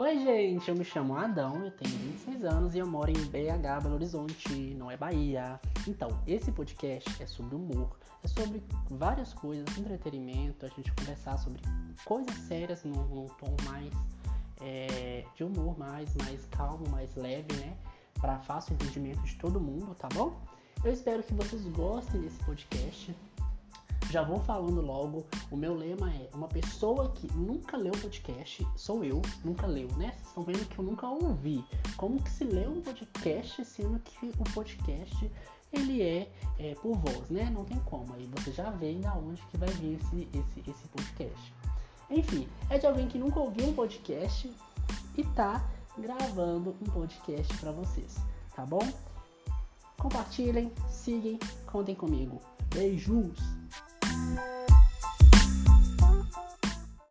Oi, gente, eu me chamo Adão, eu tenho 26 anos e eu moro em BH, Belo Horizonte, não é Bahia. Então, esse podcast é sobre humor, é sobre várias coisas, entretenimento, a gente conversar sobre coisas sérias num, num tom mais é, de humor, mais, mais calmo, mais leve, né? Para fácil entendimento de todo mundo, tá bom? Eu espero que vocês gostem desse podcast. Já vou falando logo, o meu lema é uma pessoa que nunca leu podcast, sou eu, nunca leu, né? Vocês estão vendo que eu nunca ouvi. Como que se lê um podcast, sendo que o podcast ele é, é, por voz, né? Não tem como. Aí você já vê da onde que vai vir esse, esse, esse podcast. Enfim, é de alguém que nunca ouviu um podcast e tá gravando um podcast para vocês, tá bom? Compartilhem, sigam, contem comigo. Beijos!